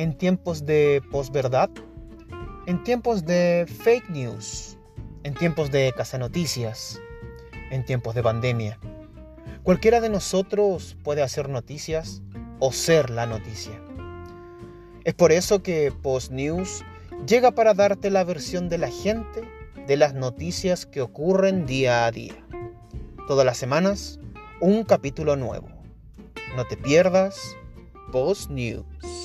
en tiempos de posverdad, en tiempos de fake news, en tiempos de noticias, en tiempos de pandemia. Cualquiera de nosotros puede hacer noticias o ser la noticia. Es por eso que Post News llega para darte la versión de la gente de las noticias que ocurren día a día. Todas las semanas, un capítulo nuevo. No te pierdas Post News.